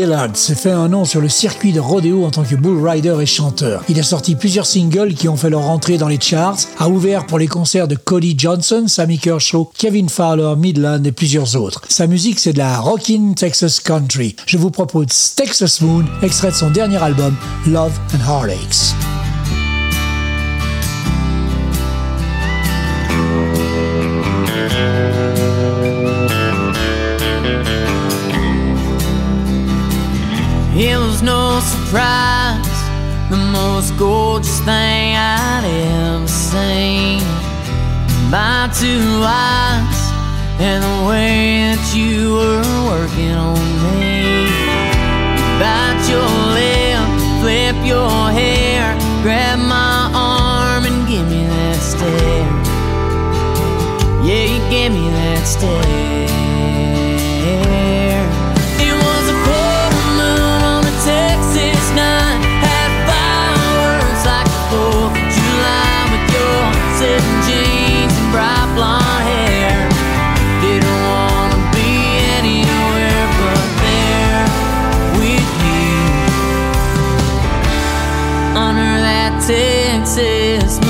Caden Gillard s'est fait un nom sur le circuit de rodéo en tant que bull rider et chanteur. Il a sorti plusieurs singles qui ont fait leur entrée dans les charts, a ouvert pour les concerts de Cody Johnson, Sammy Kershaw, Kevin Fowler, Midland et plusieurs autres. Sa musique, c'est de la rockin' Texas country. Je vous propose Texas Moon, extrait de son dernier album, Love and Heartaches. It was no surprise, the most gorgeous thing I'd ever seen. My two eyes and the way that you were working on me. Bite your lip, flip your hair, grab my arm and give me that stare. Yeah, you give me that stare. Après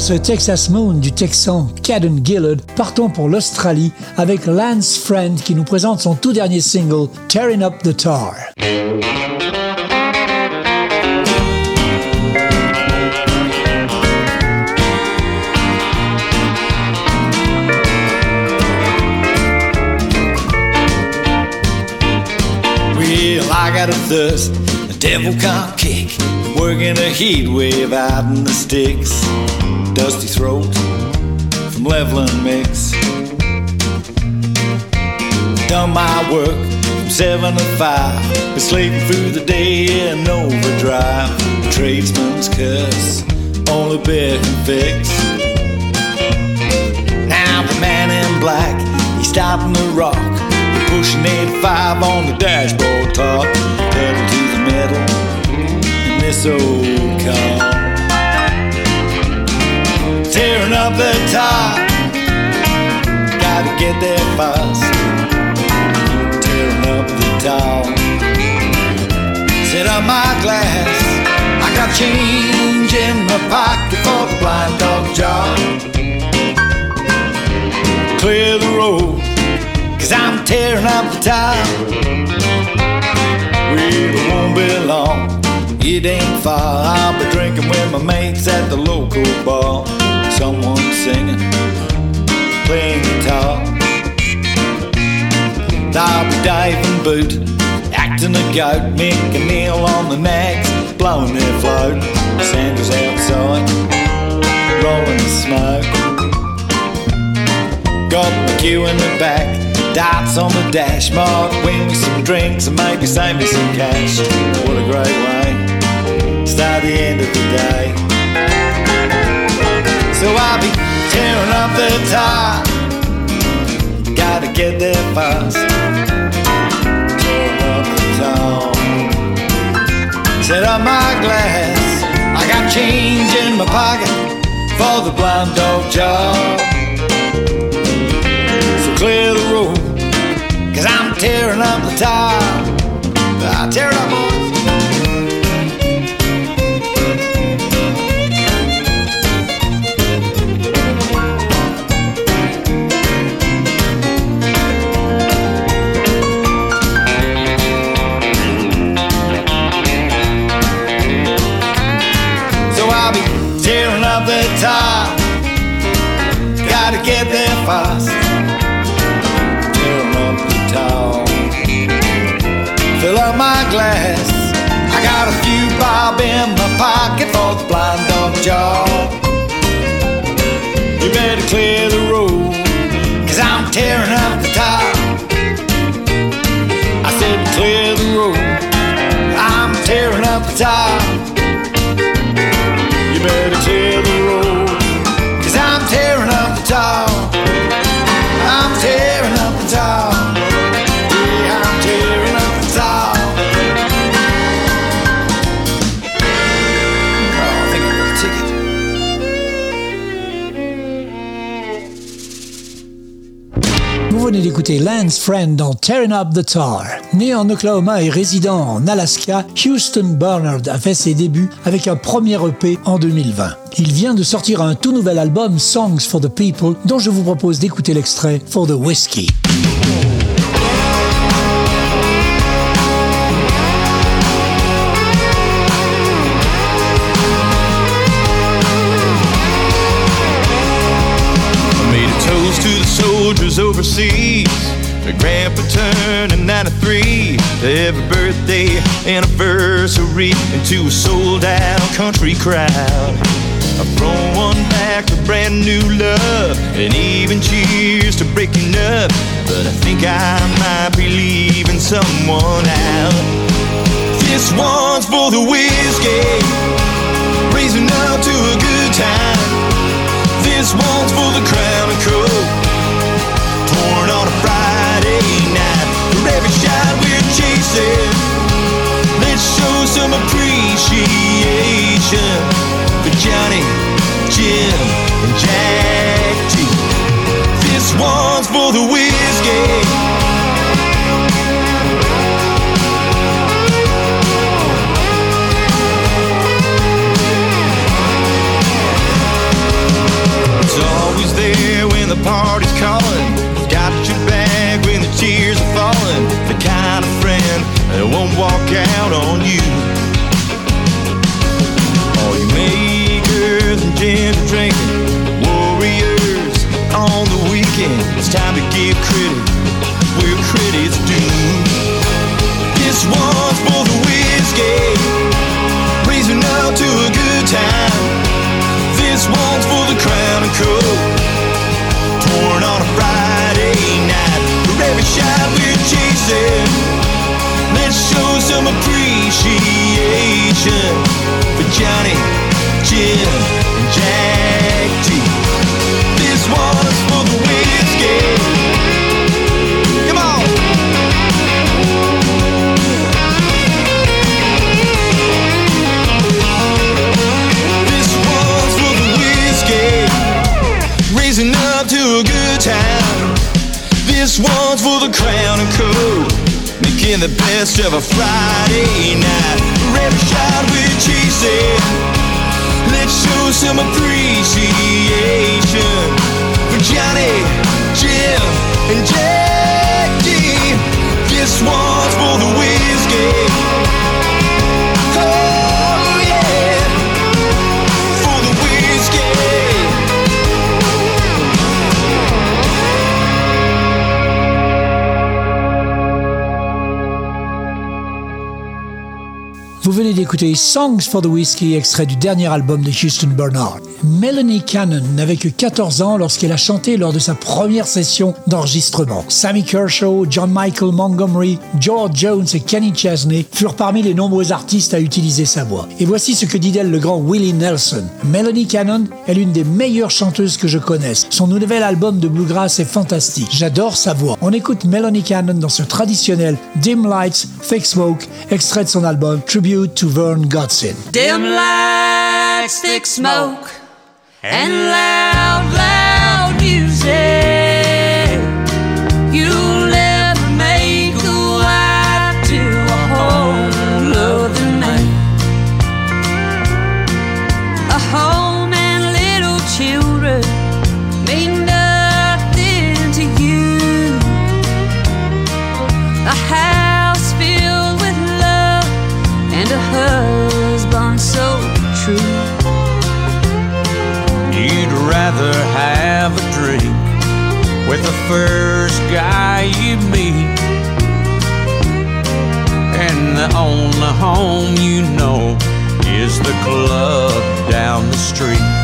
ce Texas Moon du Texan Caden Gillard, partons pour l'Australie avec Lance Friend qui nous présente son tout dernier single, Tearing Up the Tar. Working a heat wave out in the sticks. Dusty throat from leveling mix. Done my work from seven to five, been slaving through the day in overdrive. Tradesman's curse, only bear can fix. Now the man in black, he's stopping the rock. Pushing 85 on the dashboard top. Pedal to the metal this old car. Tearing up the top. Gotta get there fast. Tearing up the top. Set up my glass. I got change in my pocket for the blind dog job. Clear the road, cause I'm tearing up the. Well, it won't be long, it ain't far. I'll be drinking with my mates at the local bar. Someone singing, playing guitar. I'll be diving boot, acting a goat, making meal on the nags, blowing their float. Sanders outside, rolling the smoke. Got my queue in the back, dots on the dash. Might win me some drinks and maybe save me some cash. What a great way, start the end of the day. So I'll be tearing up the top. Gotta get there fast. Tearing up the. Set up my glass. I got change in my pocket for the blind dog job. So clear the road, cause I'm tearing up the top. I tear up, top. Gotta get there fast. Tearing up the top. Fill up my glass. I got a few bob in my pocket for the blind dog job. You better clear the road, cause I'm tearing up the top. I said clear the road. I'm tearing up the top. You better clear the I'm tearing Lance Friend dans Tearing Up the Tar. Né en Oklahoma et résident en Alaska, Houston Bernard a fait ses débuts avec un premier EP en 2020. Il vient de sortir un tout nouvel album Songs for the People dont je vous propose d'écouter l'extrait For the Whiskey. Soldiers overseas. My grandpa turned in 93 to every birthday anniversary into a sold out country crowd. I've thrown one back to brand new love and even cheers to breaking up. But I think I might be leaving someone out. This one's for the whiskey, raising up to a good time. This one's for the crown and Coke, torn on a Friday night. For every shot we're chasing, let's show some appreciation for Johnny, Jim, and Jack T. This one's for the Vous venez d'écouter Songs for the Whiskey, extrait du dernier album de Houston Bernard. Melanie Cannon n'avait que 14 ans lorsqu'elle a chanté lors de sa première session d'enregistrement. Sammy Kershaw, John Michael Montgomery, George Jones et Kenny Chesney furent parmi les nombreux artistes à utiliser sa voix. Et voici ce que dit d'elle le grand Willie Nelson. Melanie Cannon est l'une des meilleures chanteuses que je connaisse. Son nouvel album de bluegrass est fantastique. J'adore sa voix. On écoute Melanie Cannon dans ce traditionnel Dim Lights, Fake Smoke, extrait de son album Tribute to Vern Gosdin. Dim lights, thick smoke, and loud, loud music. First guy you meet. And the only home you know is the club down the street.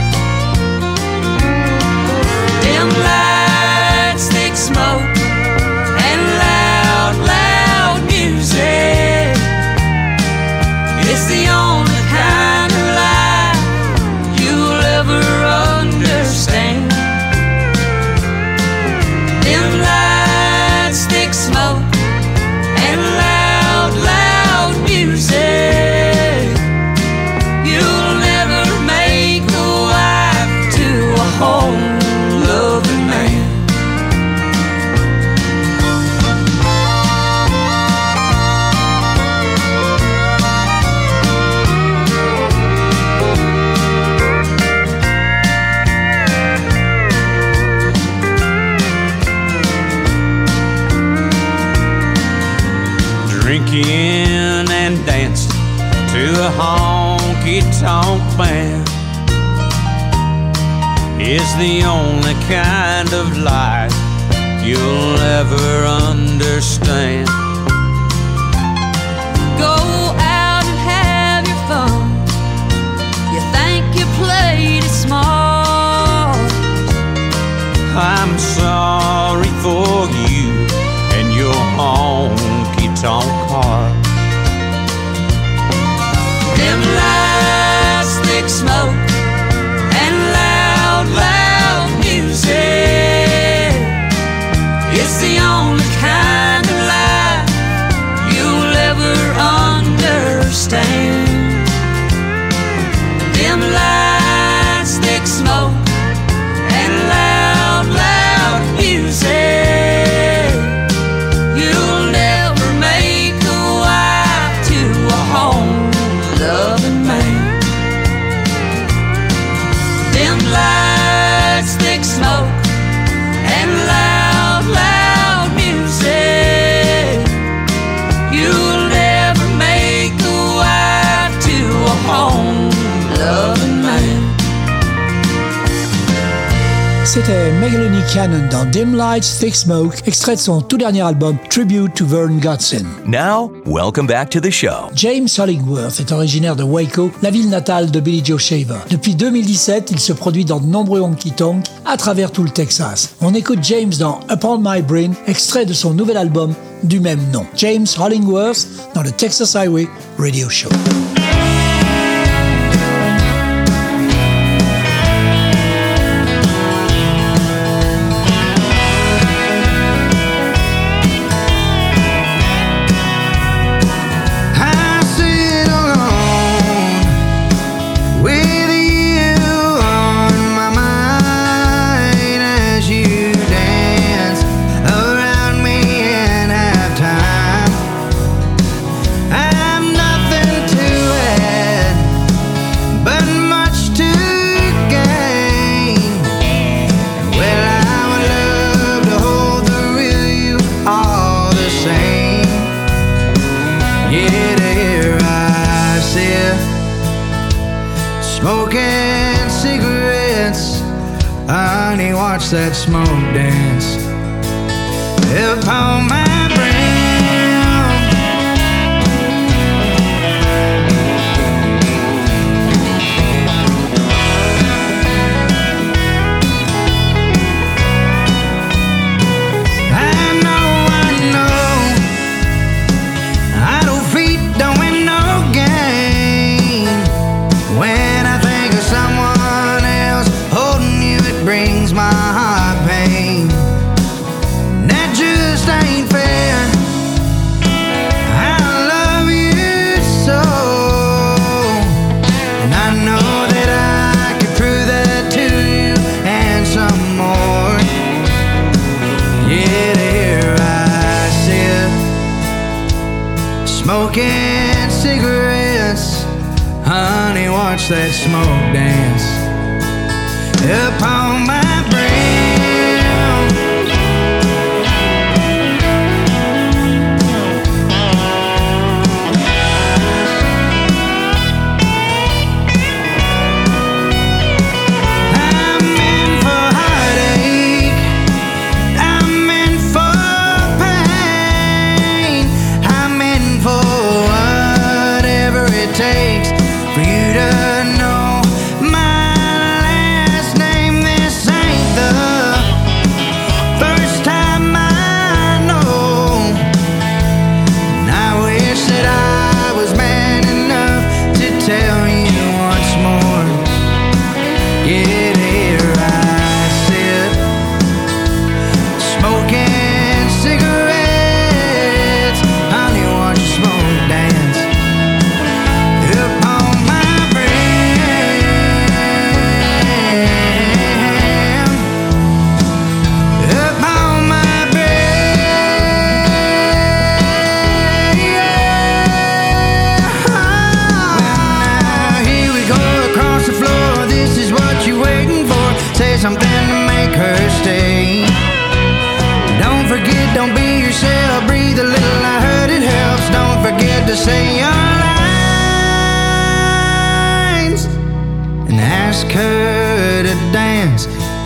Dans Dim Lights, Thick Smoke, extrait de son tout dernier album Tribute to Vern Godson. Now, welcome back to the show. James Hollingworth est originaire de Waco, la ville natale de Billy Joe Shaver. Depuis 2017, il se produit dans de nombreux honky-tonks à travers tout le Texas. On écoute James dans Upon My Brain, extrait de son nouvel album du même nom. James Hollingworth dans le Texas Highway Radio Show. That smoke dance. Upon my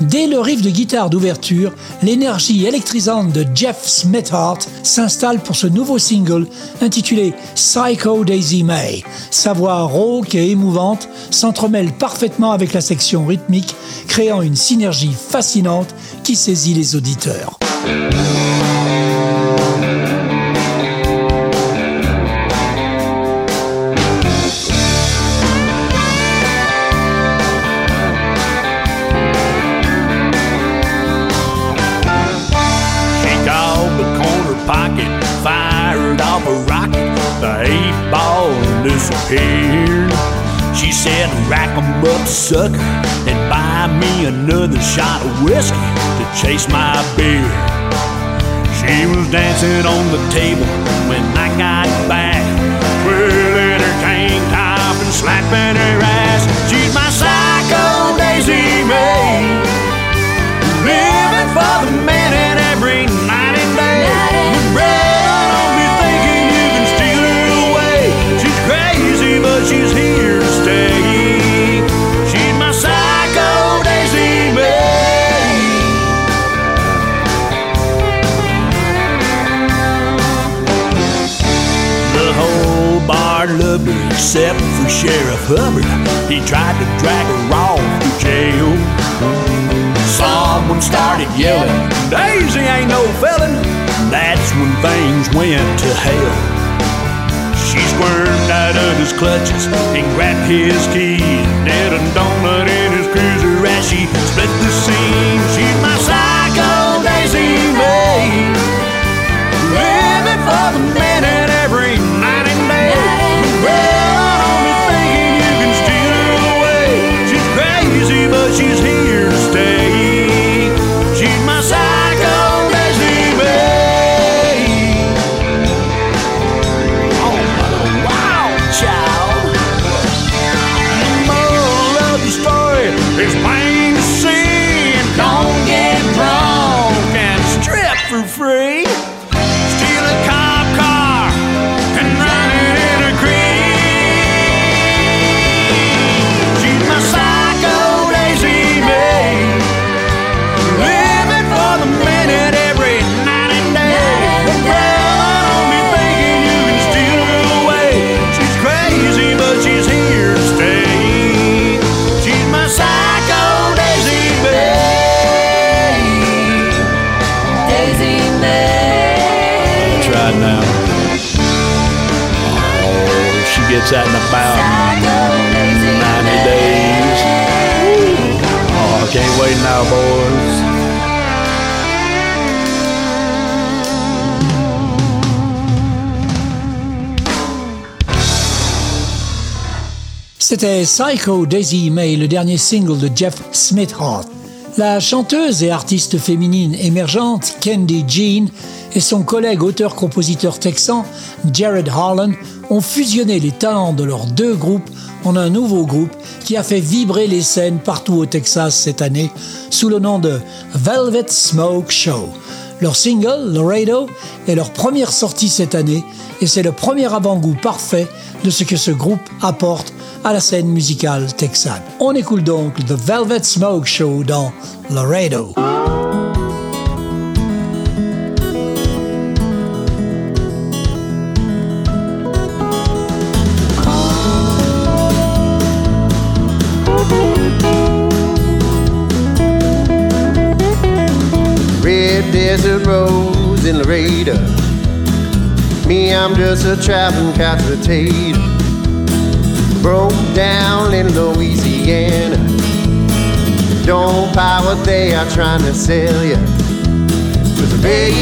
Dès le riff de guitare d'ouverture, l'énergie électrisante de Jeff Smithart s'installe pour ce nouveau single intitulé Psycho Daisy May. Sa voix rauque et émouvante s'entremêle parfaitement avec la section rythmique, créant une synergie fascinante qui saisit les auditeurs. Sucker, and buy me another shot of whiskey. To chase my beer. She was dancing on the table when I got back, twirling her tank top and slapping her ass. She's except for Sheriff Hubbard. He tried to drag her off to jail. Someone started yelling, Daisy ain't no felon. That's when things went to hell. She squirmed out of his clutches and grabbed his keys. Did a donut in his cruiser as she split the scene. She's my psycho Daisy May. Living for the about 90 days. Oh. C'était Psycho Daisy May, le dernier single de Jeff Smithheart. La chanteuse et artiste féminine émergente Candy Jean et son collègue auteur-compositeur texan Jared Harlan ont fusionné les talents de leurs deux groupes en un nouveau groupe qui a fait vibrer les scènes partout au Texas cette année sous le nom de Velvet Smoke Show. Leur single, Laredo, est leur première sortie cette année et c'est le premier avant-goût parfait de ce que ce groupe apporte à la scène musicale texane. On écoute donc The Velvet Smoke Show dans Laredo. I'm just a traveling potato. Broke down in Louisiana. Don't buy what they are trying to sell you. Cause babe,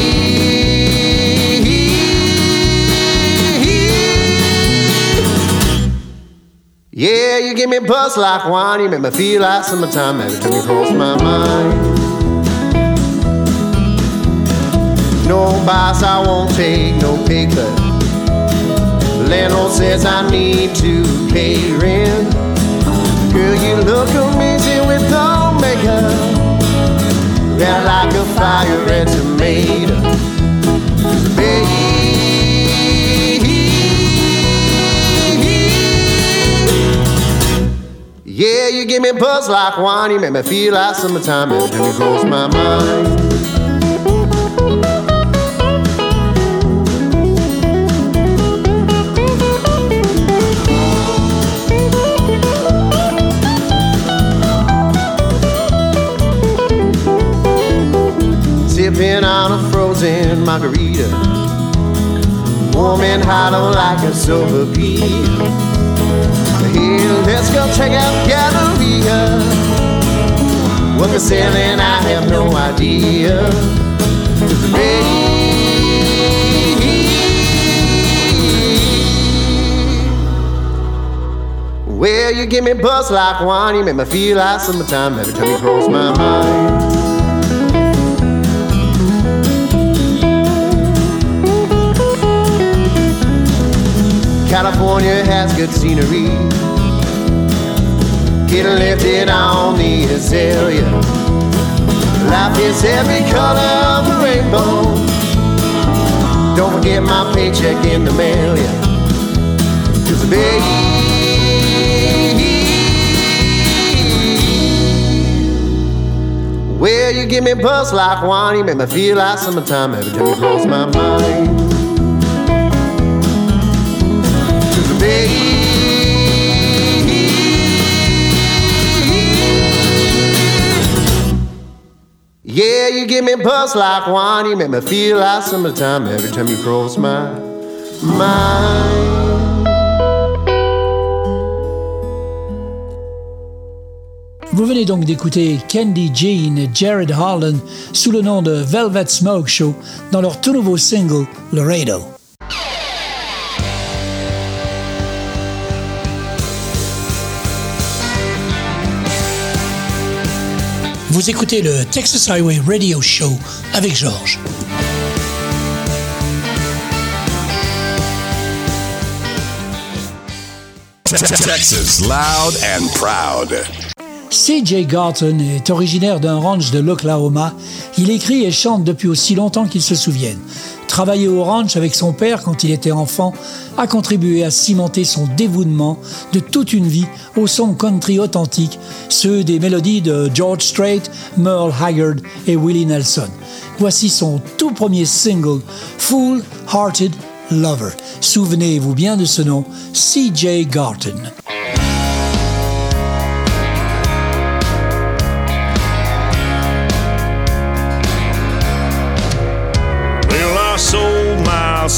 yeah, you give me a buzz like wine. You make me feel like summertime every time you cross my mind. No boss, I won't take no pay cut. Landlord says I need to pay rent. Girl, you look amazing with no makeup. Red like a fire red tomato. Babe. Yeah, you give me buzz like wine. You make me feel like summertime time you cross my mind. Frozen margarita. Warm and hot like a silver pea. Hey, let's go check out Galleria. What they're selling, I have no idea. 'Cause Well, you give me buzz like wine, you make me feel like summertime every time you cross my mind. California has good scenery. Getting lifted on the azalea. Life is every color of the rainbow. Don't forget my paycheck in the mail, yeah. Cause a baby, Well, you give me buzz like wine, you make me feel like summertime every time you cross my mind. Yeah, you give me like wine, you make me feel like every time you cross my mind. Vous venez donc d'écouter Candy Jean et Jared Harlan sous le nom de Velvet Smoke Show dans leur tout nouveau single Laredo. Vous écoutez le Texas Highway Radio Show avec Georges. Texas loud and proud. C.J. Garton est originaire d'un ranch de l'Oklahoma. Il écrit et chante depuis aussi longtemps qu'il se souvienne. Travailler au ranch avec son père quand il était enfant a contribué à cimenter son dévouement de toute une vie au son country authentique, ceux des mélodies de George Strait, Merle Haggard et Willie Nelson. Voici son tout premier single, Fool Hearted Lover. Souvenez-vous bien de ce nom, C.J. Garton.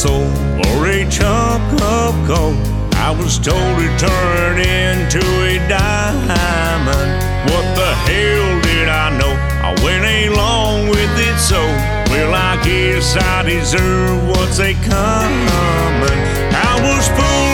Soul for a chunk of gold. I was told to turn into a diamond. What the hell did I know? I went along with it so. Well, I guess I deserve what's a coming. I was fooled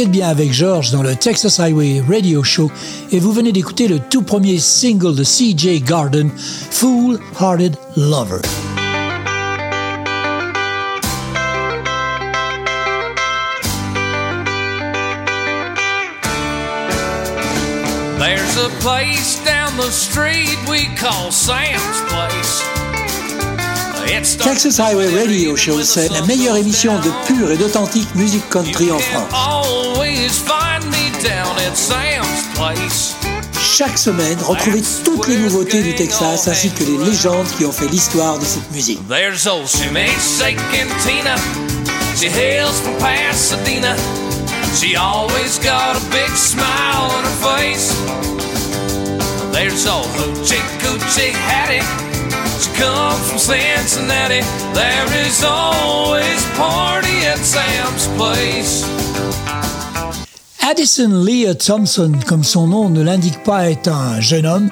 Vous êtes bien avec George dans le Texas Highway Radio Show et vous venez d'écouter le tout premier single de CJ Garden, Fool Hearted Lover. Texas Highway Radio Show, c'est la meilleure émission de pure et d'authentique musique country en France. Chaque semaine, retrouvez toutes les nouveautés du Texas ainsi que les légendes qui ont fait l'histoire de cette musique. There's old Tina. She hails from Pasadena. She always got a big smile on her face. There's old Hoochie Coochie Hattie. She comes from Cincinnati? There is always party at Sam's place. Addison Leah Thompson, comme son nom ne l'indique pas, est un jeune homme.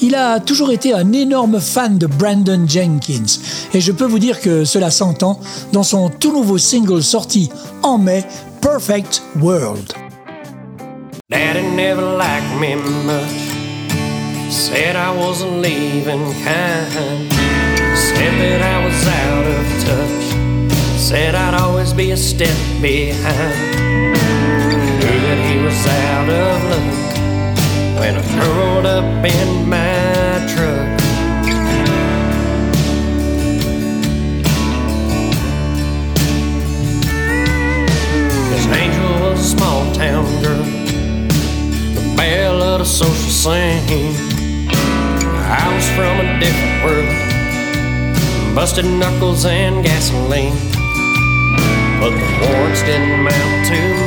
Il a toujours été un énorme fan de Brandon Jenkins. Et je peux vous dire que cela s'entend dans son tout nouveau single sorti en mai, Perfect World. Daddy never liked me much. Said I wasn't leaving kind. Said that I was out of touch. Said I'd always be a step behind. Knew that he was out of luck when I curled up in my truck. Cause Angel was a small town girl, the belle of the social scene. I was from a different world. Busted knuckles and gasoline. But the warrants didn't amount too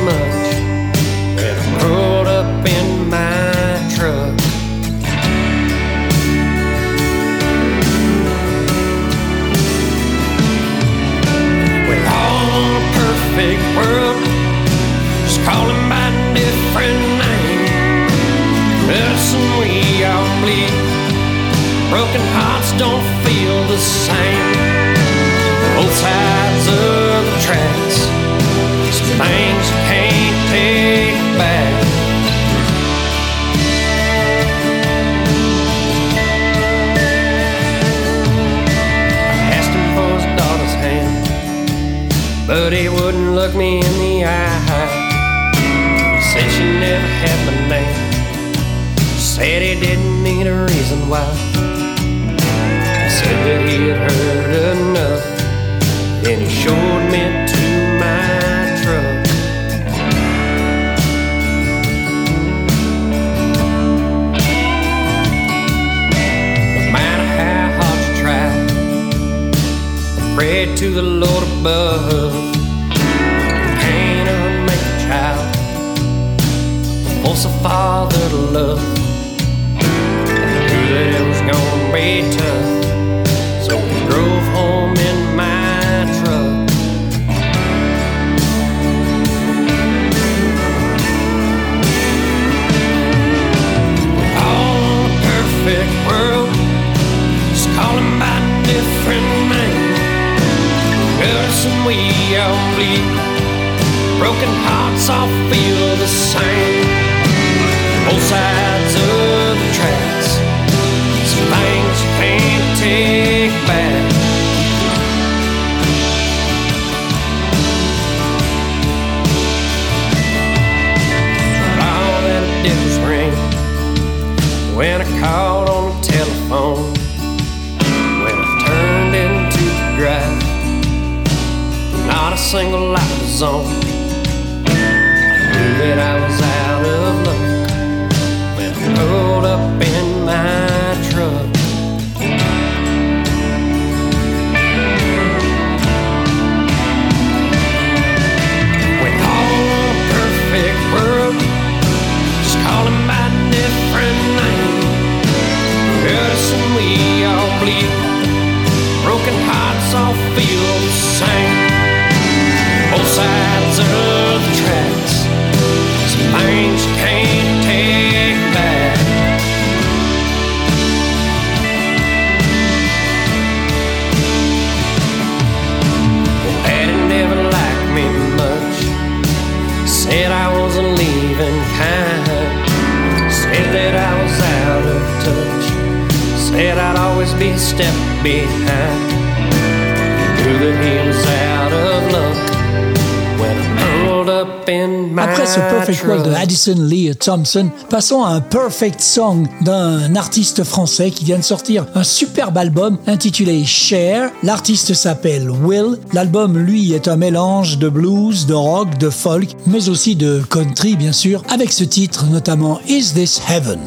Lee Thompson, passons à un Perfect Song d'un artiste français qui vient de sortir un superbe album intitulé Share. L'artiste s'appelle Will. L'album, lui, est un mélange de blues, de rock, de folk, mais aussi de country, bien sûr, avec ce titre notamment Is This Heaven?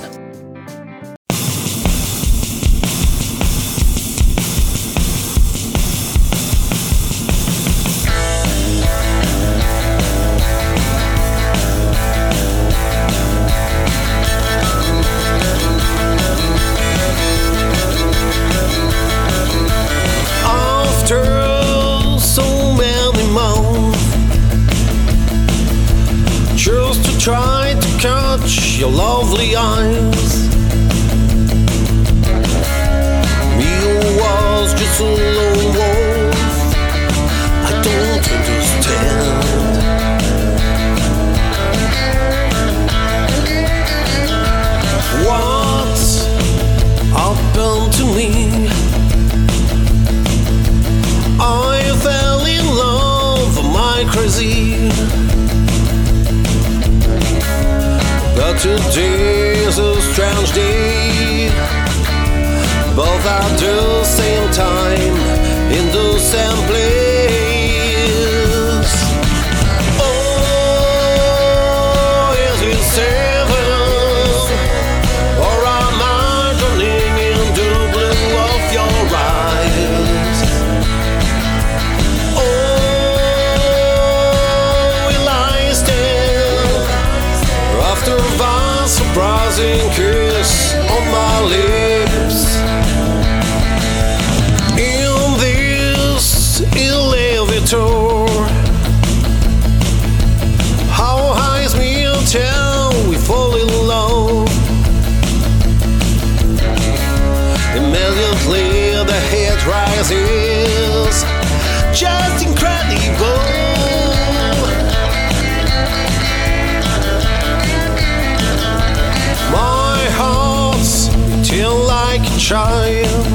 Like a child.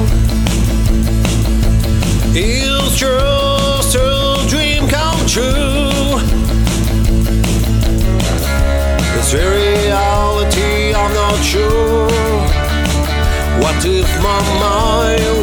It's just a dream come true. It's reality, I'm not sure. What if my mind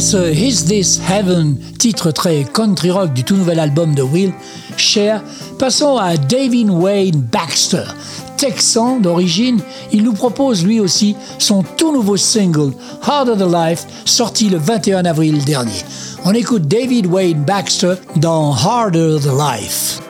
Après ce Is This Heaven, titre très country rock du tout nouvel album de Will, Cher, passons à David Wayne Baxter. Texan d'origine, il nous propose lui aussi son tout nouveau single Harder the Life, sorti le 21 avril dernier. On écoute David Wayne Baxter dans Harder the Life.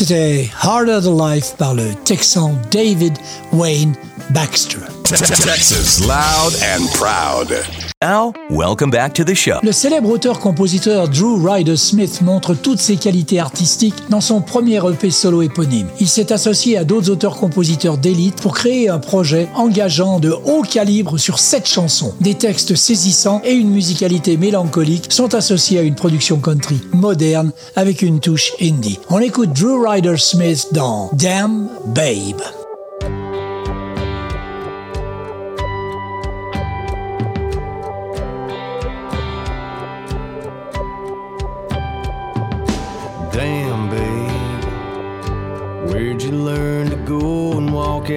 C'était Harder Than Life by le Texan David Wayne Baxter. Texas Loud and Proud. Welcome back to the show. Le célèbre auteur-compositeur Drew Ryder Smith montre toutes ses qualités artistiques dans son premier EP solo éponyme. Il s'est associé à d'autres auteurs-compositeurs d'élite pour créer un projet engageant de haut calibre sur sept chansons. Des textes saisissants et une musicalité mélancolique sont associés à une production country moderne avec une touche indie. On écoute Drew Ryder Smith dans Damn Babe.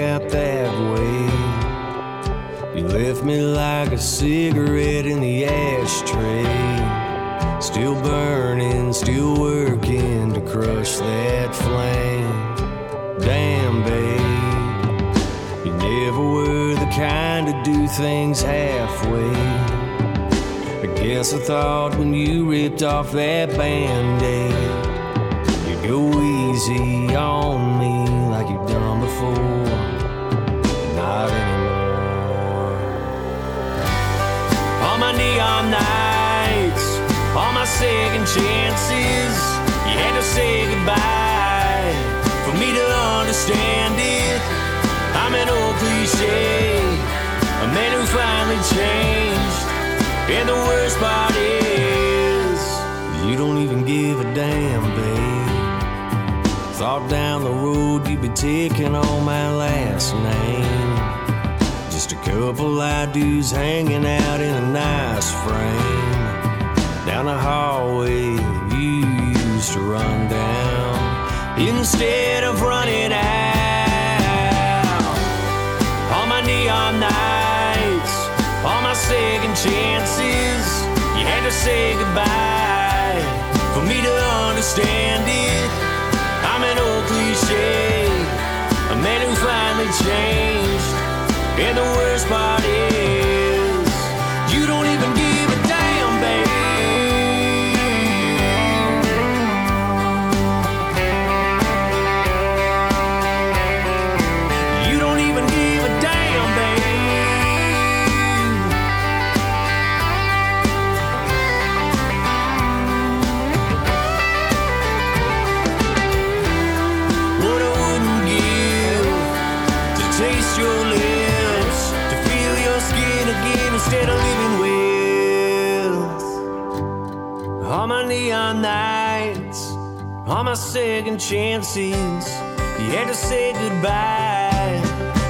Out that way. You left me like a cigarette in the ashtray. Still burning, still working to crush that flame. Damn, babe. You never were the kind to do things halfway. I guess I thought when you ripped off that band aid, you'd go easy on me like you've done before. Neon nights, on my second chances, you had to say goodbye for me to understand it. I'm an old cliche, a man who finally changed. And the worst part is, you don't even give a damn, babe. Thought down the road you'd be taking on my last name. Just a couple of dudes hanging out in a nice frame. Down the hallway you used to run down. Instead of running out. On my neon nights, on my second chances, you had to say goodbye for me to understand it. I'm an old cliche, a man who finally changed. And the worst part is, all my second chances, you had to say goodbye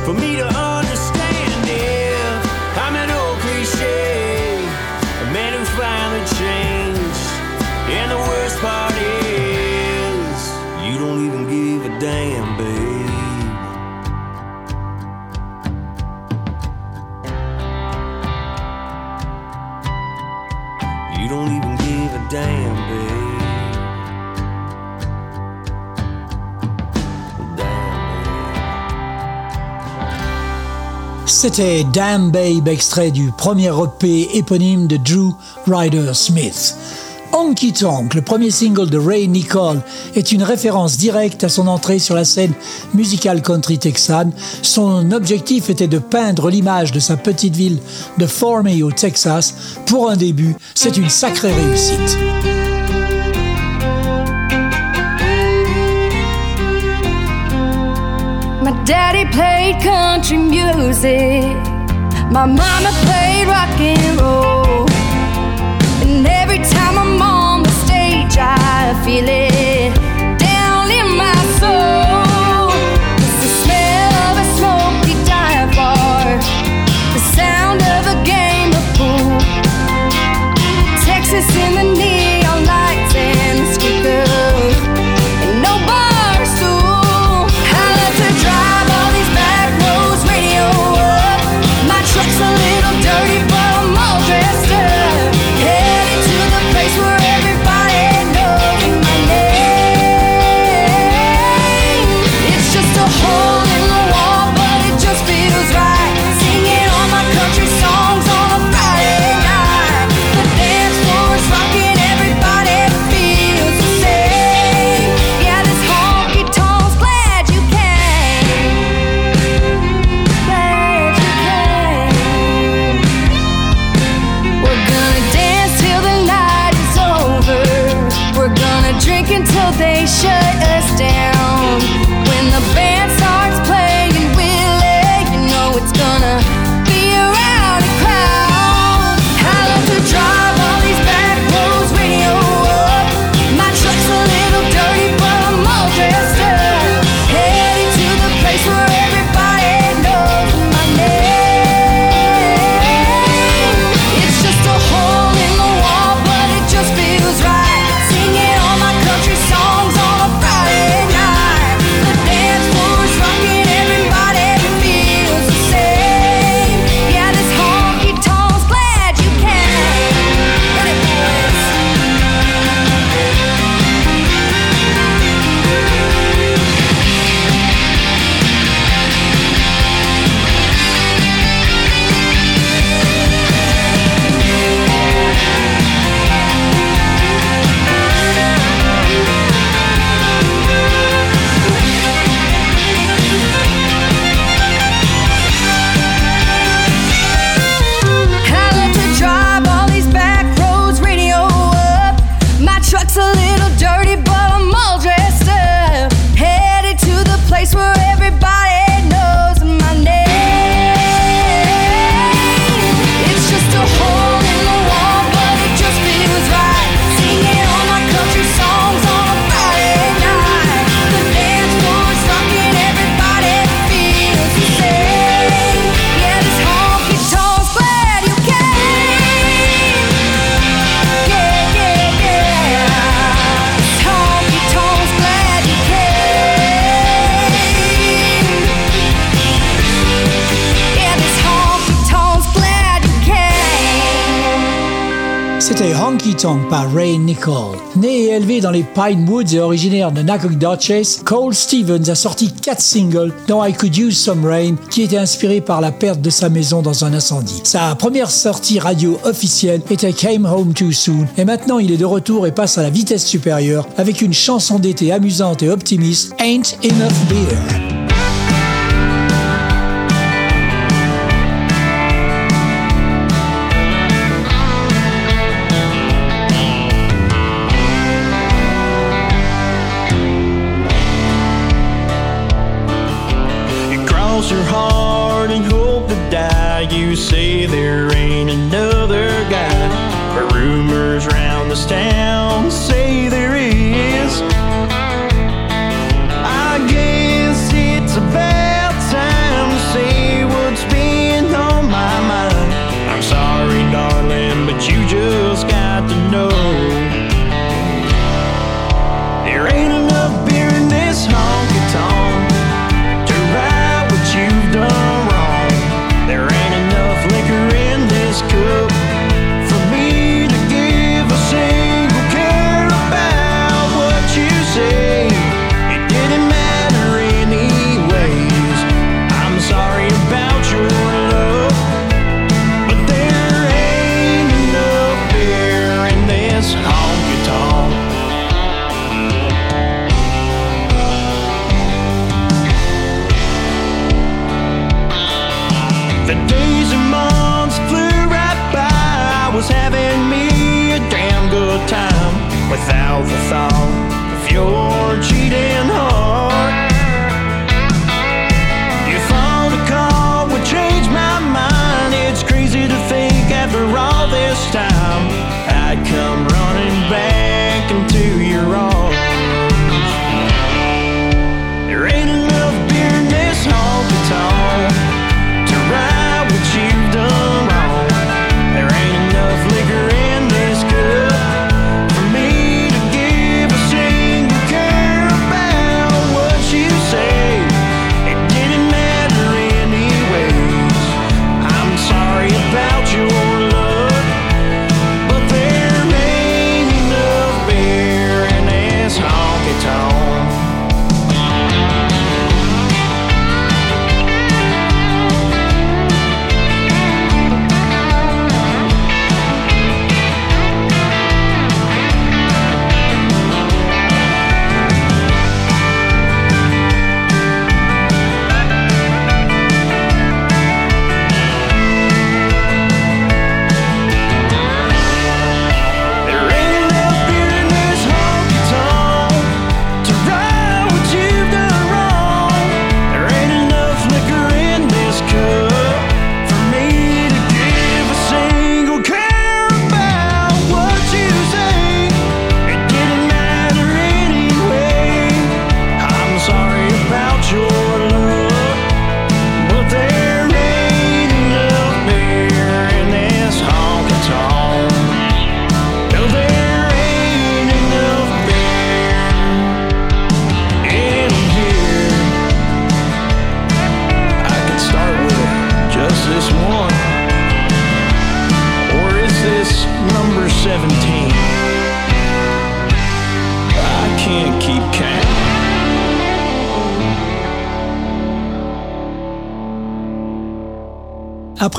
for me to understand it. I'm an old cliche, a man who finally changed, and the worst part is, you don't even give a damn, babe. C'était Damn Babe, extrait du premier EP éponyme de Drew Ryder Smith. Honky Tonk, le premier single de Ray Nicole, est une référence directe à son entrée sur la scène musicale country texane. Son objectif était de peindre l'image de sa petite ville de Fort May au Texas. Pour un début, c'est une sacrée réussite. Daddy played country music. My mama played rock and roll. And every time I'm on the stage, I feel it Pinewood est originaire de Nacogdoches, Cole Stevens a sorti quatre singles, dont I Could Use Some Rain, qui était inspiré par la perte de sa maison dans un incendie. Sa première sortie radio officielle était Came Home Too Soon, et maintenant il est de retour et passe à la vitesse supérieure avec une chanson d'été amusante et optimiste, Ain't Enough Beer.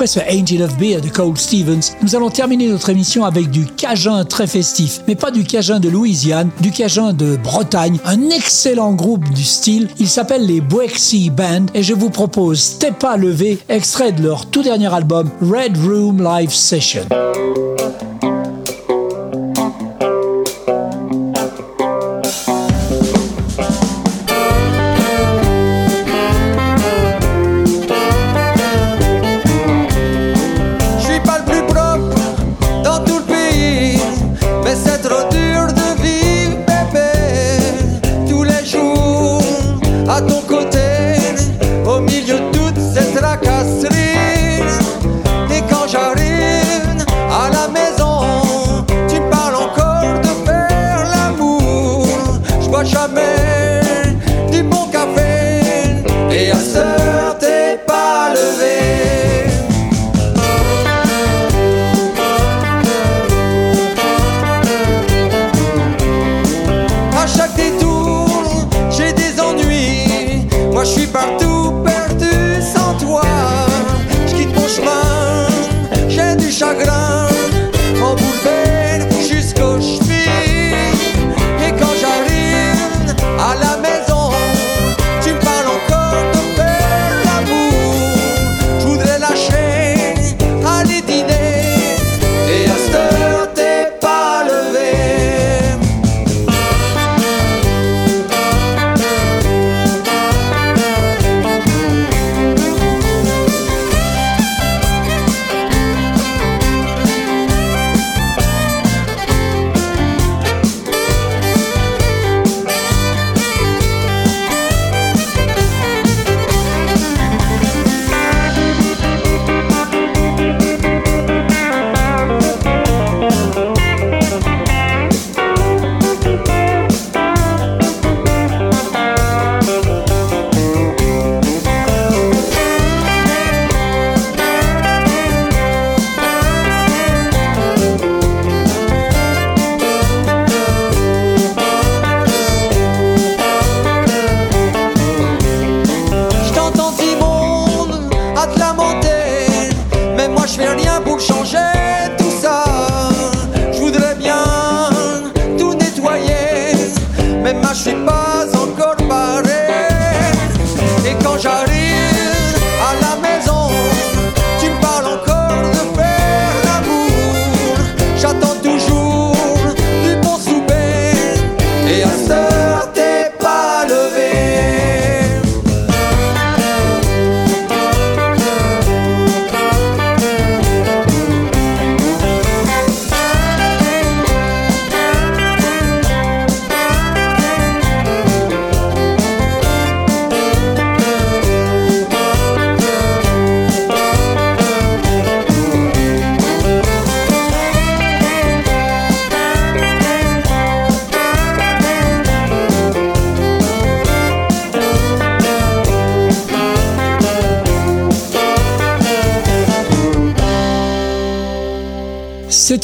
Après Angel of Beer de Cole Stevens, nous allons terminer notre émission avec du Cajun très festif, mais pas du Cajun de Louisiane, du Cajun de Bretagne, un excellent groupe du style. Il s'appelle les Sea Band et je vous propose Stepa Levé, extrait de leur tout dernier album Red Room Live Session.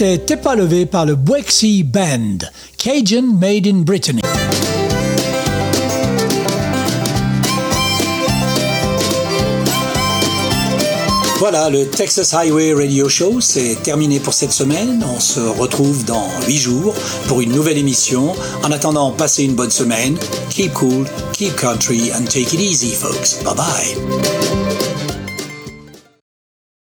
C'était T'es pas levé par le Bwexy Band, Cajun Made in Brittany. Voilà, le Texas Highway Radio Show, c'est terminé pour cette semaine. On se retrouve dans 8 jours pour une nouvelle émission. En attendant, passez une bonne semaine. Keep cool, keep country, and take it easy, folks. Bye bye.